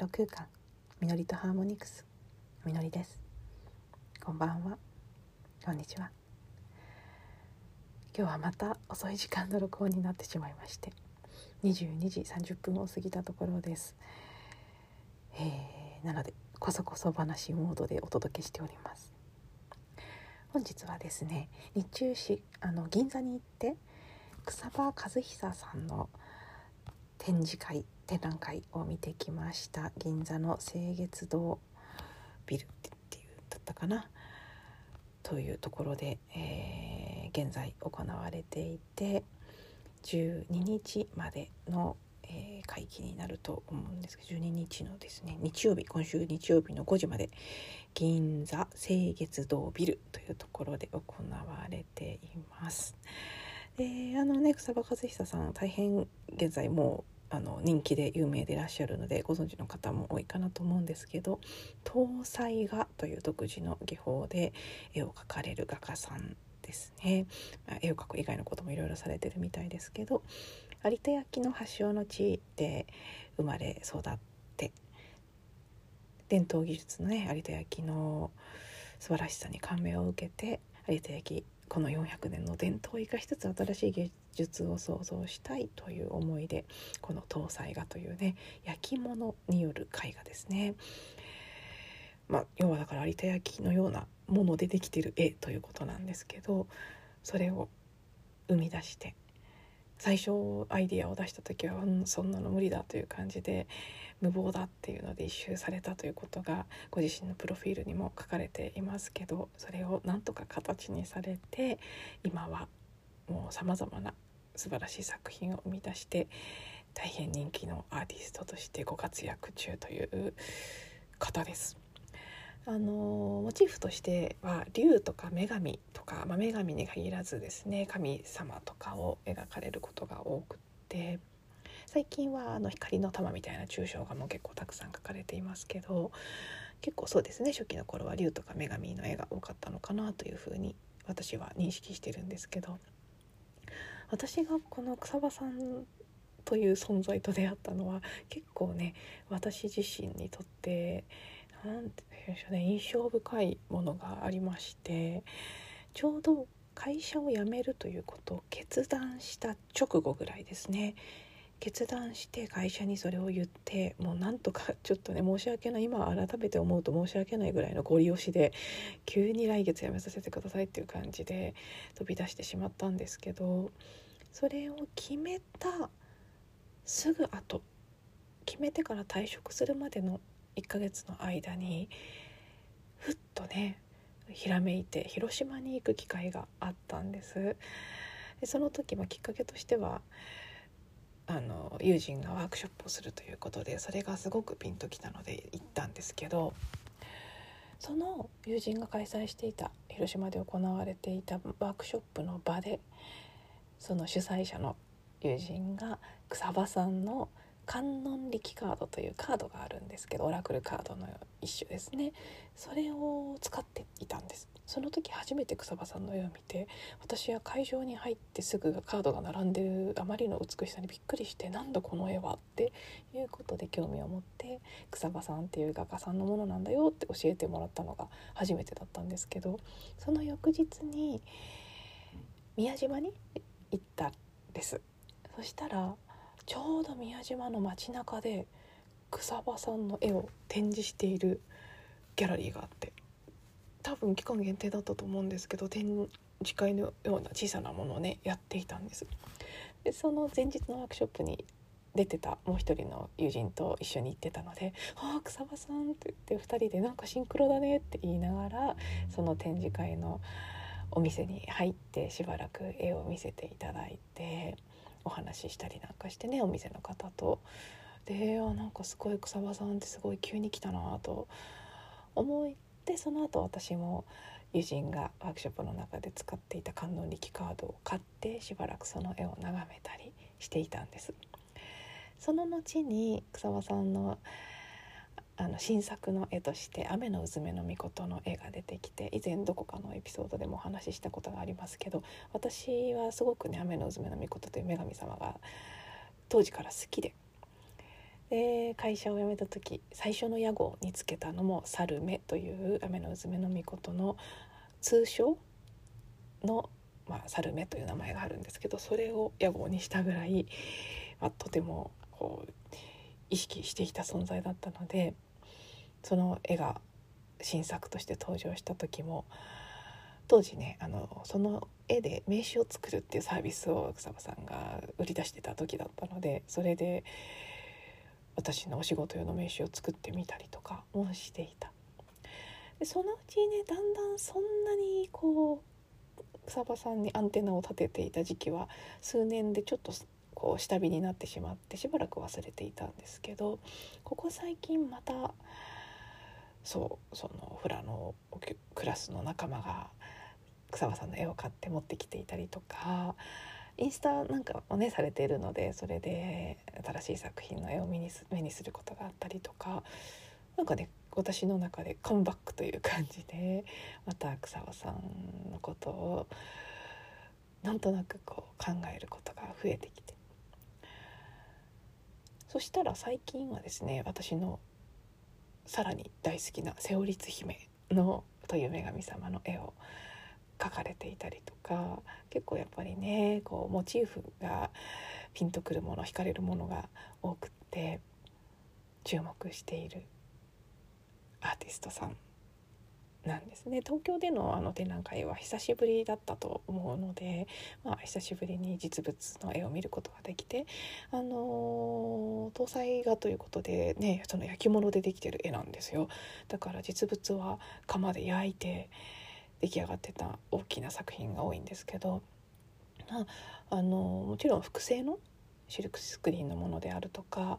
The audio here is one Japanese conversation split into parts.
ロ空間。みのりとハーモニクス。みのりです。こんばんは。こんにちは。今日はまた遅い時間の録音になってしまいまして。22時30分を過ぎたところです、えー、なのでこそこそ話モードでお届けしております。本日はですね日中しあの銀座に行って草場和久さんの展示会展覧会を見てきました銀座の清月堂ビルっていうだったかな？というところで、えー、現在行われていて12日までの、えー、会期になると思うんですけど12日のですね日曜日今週日曜日の5時まで銀座清月堂ビルというところで行われています。であのね草場和久さん大変現在もうあの人気で有名でいらっしゃるのでご存知の方も多いかなと思うんですけど搭載画という独自の技法で絵を描かれる画家さんですね、まあ、絵を描く以外のこともいろいろされてるみたいですけど有田焼の発祥の地で生まれ育って伝統技術のね有田焼の素晴らしさに感銘を受けて有田焼この400年の伝統を生かしつつ新しい芸術を創造したいという思いでこの搭載画というね焼き物による絵画ですね。まあ、要はだから有田焼のようなものでできてる絵ということなんですけどそれを生み出して最初アイディアを出した時は、うん、そんなの無理だという感じで無謀だっていうので一周されたということがご自身のプロフィールにも書かれていますけどそれをなんとか形にされて今はもうさまざまな素晴らしい作品を生み出して大変人気のアーティストとしてご活躍中という方です。あのモチーフとしては竜とか女神とか、まあ、女神に限らずですね神様とかを描かれることが多くって最近はあの光の玉みたいな抽象画も結構たくさん描かれていますけど結構そうですね初期の頃は竜とか女神の絵が多かったのかなというふうに私は認識してるんですけど私がこの草場さんという存在と出会ったのは結構ね私自身にとって何て言うんでしょうね印象深いものがありましてちょうど会社を辞めるということを決断した直後ぐらいですね。決断して会社にそれを言ってもうなんとかちょっとね申し訳ない今改めて思うと申し訳ないぐらいのご利用しで急に来月辞めさせてくださいっていう感じで飛び出してしまったんですけどそれを決めたすぐ後決めてから退職するまでの1ヶ月の間にふっとねひらめいて広島に行く機会があったんです。でその時もきっかけとしてはあの友人がワークショップをするということでそれがすごくピンときたので行ったんですけどその友人が開催していた広島で行われていたワークショップの場でその主催者の友人が草場さんの観音力カードというカードがあるんですけどオラクルカードの一種ですね。それを使っていたんです。その時初めて草場さんの絵を見て私は会場に入ってすぐカードが並んでるあまりの美しさにびっくりしてなんだこの絵はっていうことで興味を持って草場さんっていう画家さんのものなんだよって教えてもらったのが初めてだったんですけどその翌日に宮島に行ったんです。そしたらちょうど宮島の街中で草場さんの絵を展示しているギャラリーがあって多分期間限定だったと思うんですけど展示会のような小さなものをねやっていたんです。でその前日のワークショップに出てたもう一人の友人と一緒に行ってたので「ああ草場さん」って言って2人で「なんかシンクロだね」って言いながらその展示会のお店に入ってしばらく絵を見せていただいてお話ししたりなんかしてねお店の方と。でなんかすごい草場さんってすごい急に来たなと思ってその後私も友人がワークショップの中で使っていた観音力カードを買ってしばらくその絵を眺めたりしていたんです。その後に草場さんのあの新作の絵として「雨のうずめのみこと」の絵が出てきて以前どこかのエピソードでもお話ししたことがありますけど私はすごくね「雨のうずめのみこと」という女神様が当時から好きでで会社を辞めた時最初の屋号につけたのも「猿目」という雨の娘の御事の通称の、まあ、猿目という名前があるんですけどそれを屋号にしたぐらい、まあ、とてもこう意識していた存在だったのでその絵が新作として登場した時も当時ねあのその絵で名刺を作るっていうサービスを草場さんが売り出してた時だったのでそれで私のお仕事用の名刺を作ってみたりとかもしていた。でそのうちねだんだんそんなにこう草場さんにアンテナを立てていた時期は数年でちょっとこう下火になってしまってしばらく忘れていたんですけどここ最近またそうそのフラのクラスの仲間が草場さんの絵を買って持ってきていたりとかインスタなんかをねされているのでそれで新しい作品の絵を目にす目にすることがあったりとか何かね私の中でカムバックという感じでまた草場さんのことをなんとなくこう考えることが増えてきてそしたら最近はですね私のさらに大好きな「瀬尾律姫の」という女神様の絵を描かれていたりとか結構やっぱりねこうモチーフがピンとくるもの惹かれるものが多くって注目しているアーティストさんなんですね。東京でのあの展覧会は久しぶりだったと思うので、まあ、久しぶりに実物の絵を見ることができて、あのー、搭載画ということでねその焼き物でできてる絵なんですよ。だから実物は窯で焼いて出来上がってた大きな作品が多いんですけど、まあ、あのもちろん複製のシルクスクリーンのものであるとか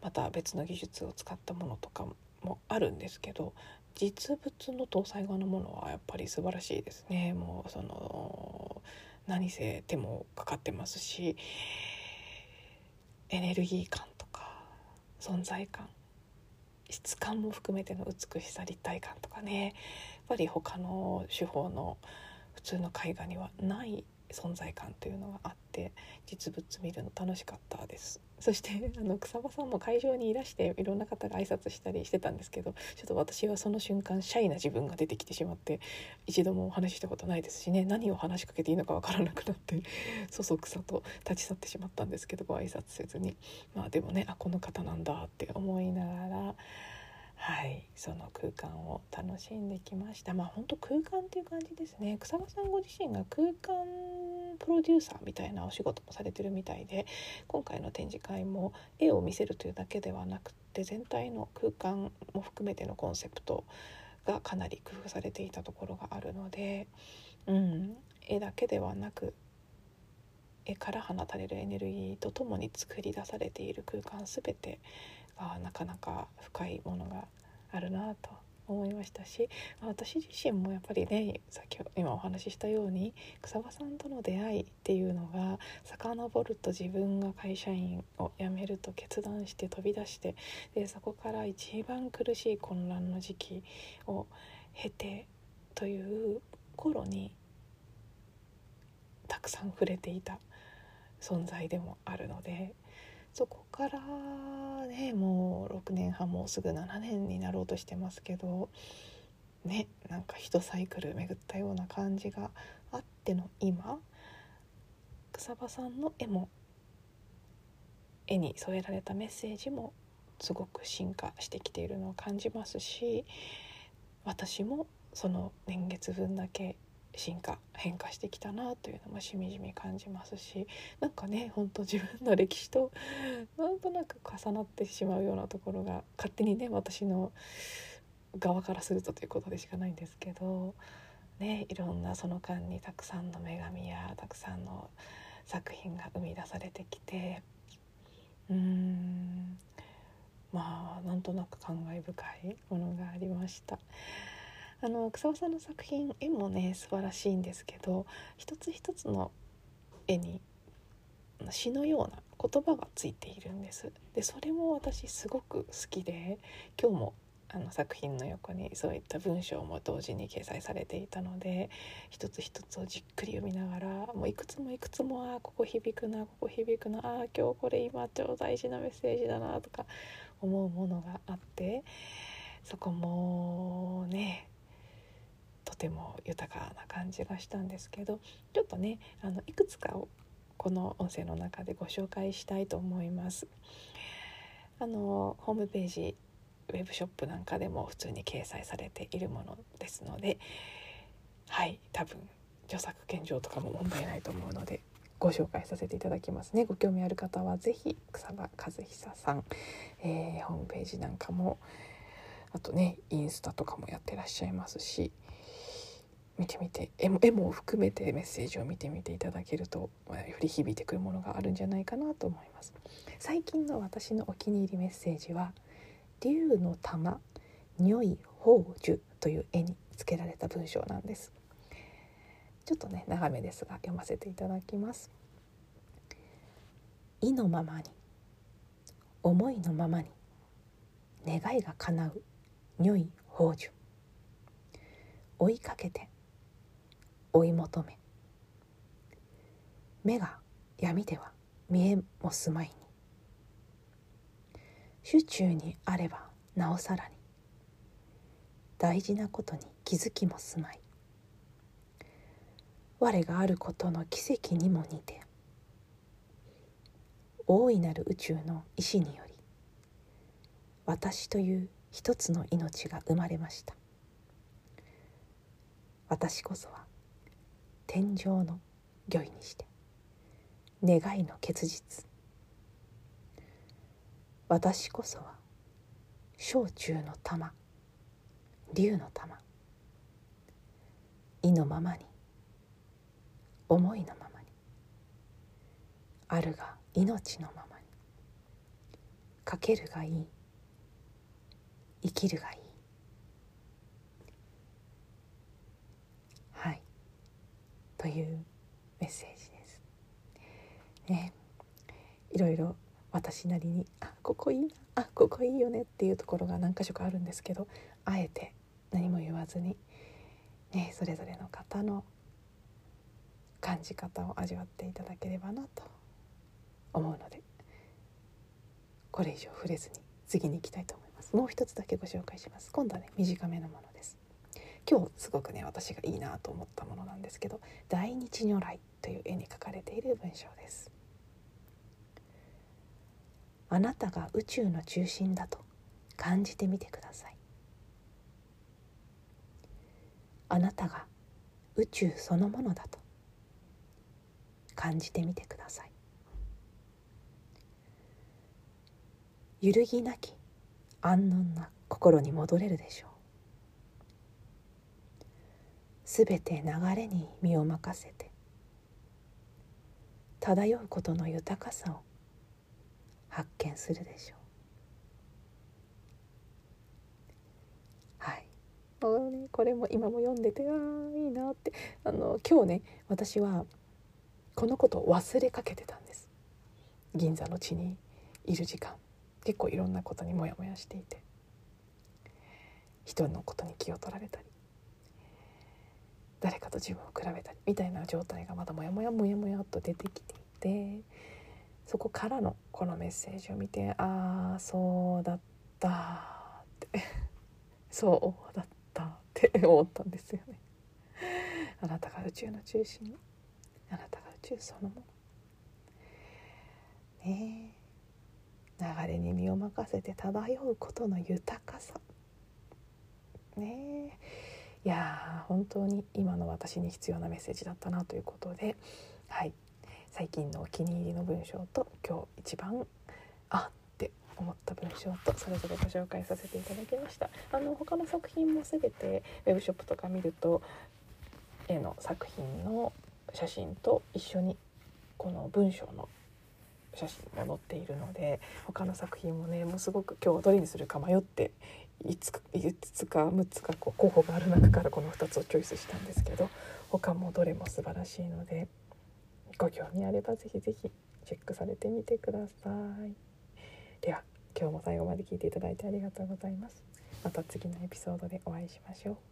また別の技術を使ったものとかもあるんですけど実物の搭載画のものはやっぱり素晴らしいですね。もうその何せ手もかかってますしエネルギー感とか存在感質感も含めての美しさ立体感とかね。やっぱり他の手法の普通の絵画にはない存在感というのがあって実物見るの楽しかったです。そしてあの草場さんも会場にいらしていろんな方が挨拶したりしてたんですけどちょっと私はその瞬間シャイな自分が出てきてしまって一度もお話ししたことないですしね何を話しかけていいのかわからなくなってそそくさと立ち去ってしまったんですけどご挨拶せずに。まあでもねあこの方なんだって思いながらはいその空間を楽しんできました。まあ本当空間っていう感じですね。草間さんご自身が空間プロデューサーみたいなお仕事もされてるみたいで今回の展示会も絵を見せるというだけではなくて全体の空間も含めてのコンセプトがかなり工夫されていたところがあるので、うん、絵だけではなく絵から放たれるエネルギーとともに作り出されている空間全てあなかなか深いものがあるなと思いましたし私自身もやっぱりねさっき今お話ししたように草場さんとの出会いっていうのが遡ると自分が会社員を辞めると決断して飛び出してでそこから一番苦しい混乱の時期を経てという頃にたくさん触れていた存在でもあるのでそこからねもう6年半もうすぐ7年になろうとしてますけどねなんか一サイクル巡ったような感じがあっての今草場さんの絵も絵に添えられたメッセージもすごく進化してきているのを感じますし私もその年月分だけ進化変化してきたなというのもしみじみ感じますしなんかねほんと自分の歴史と なんとなく重なってしまうようなところが勝手にね私の側からするとということでしかないんですけど、ね、いろんなその間にたくさんの女神やたくさんの作品が生み出されてきてうーんまあなんとなく感慨深いものがありました。あの草尾さんの作品絵もね素晴らしいんですけど一つ一つの絵に詩のような言葉がついているんです。でそれも私すごく好きで今日もあの作品の横にそういった文章も同時に掲載されていたので一つ一つをじっくり読みながらもういくつもいくつもああここ響くなここ響くなああ今日これ今超大事なメッセージだなとか思うものがあってそこもねとても豊かな感じがしたんですけどちょっとねあのいくつかをこの音声の中でご紹介したいと思います。あのホームページウェブショップなんかでも普通に掲載されているものですのではい多分著作権上とかも問題ないと思うのでご紹介させていただきますねご興味ある方は是非草場和久さん、えー、ホームページなんかもあとねインスタとかもやってらっしゃいますし見てみて絵も絵も含めてメッセージを見てみていただけるとより響いてくるものがあるんじゃないかなと思います。最近の私のお気に入りメッセージは竜の玉如意宝珠という絵に付けられた文章なんです。ちょっとね長めですが読ませていただきます。意のままに思いのままに願いが叶う如意宝珠。追いかけて追い求め。目が闇では見えもすまいに。手中にあればなおさらに。大事なことに気づきもすまい。我があることの奇跡にも似て。大いなる宇宙の意志により私という一つの命が生まれました。私こそは天上の御意にして願いの結実。私こそは小中の玉竜の玉意のままに思いのままにあるが命のままにかけるがいい生きるがいいはい。というメッセージです。ね。いろいろ私なりにあここいいなあここいいよねっていうところが何箇所かあるんですけどあえて何も言わずに、ね、それぞれの方の感じ方を味わっていただければなと思うのでこれ以上触れずに次に行きたいと思います。もう一つだけご紹介します。今度はね短めのものです。今日すごくね私がいいなと思ったものなんですけど「大日如来」という絵に描かれている文章です。あなたが宇宙の中心だと感じてみてください。あなたが宇宙そのものだと感じてみてください。揺るぎなき安穏な心に戻れるでしょう。すべて流れに身を任せて漂うことの豊かさを発見するでしょう。はい。もうねこれも今も読んでてああいいなって。あの今日ね私はこのことを忘れかけてたんです。銀座の地にいる時間。結構いろんなことにモヤモヤしていて。人のことに気を取られたり。誰かと自分を比べたりみたいな状態がまだモヤモヤモヤモヤっと出てきていてそこからのこのメッセージを見てああ そうだったってそうだったって思ったんですよね。あなたが宇宙の中心？あなたが宇宙そのもの？ね流れに身を任せて漂うことの豊かさ。ねえいや本当に今の私に必要なメッセージだったなということではい。最近のお気に入りの文章と今日一番あって思った文章とそれぞれご紹介させていただきました。あの他の作品も全てウェブショップとか見ると絵の作品の写真と一緒にこの文章の写真も載っているので他の作品もねもうすごく今日どれにするか迷って5つか5つか6つかこう候補がある中からこの2つをチョイスしたんですけど他もどれも素晴らしいのでご興味あれば是非是非チェックされてみてくださいでは今日も最後まで聞いていただいてありがとうございますまた次のエピソードでお会いしましょう。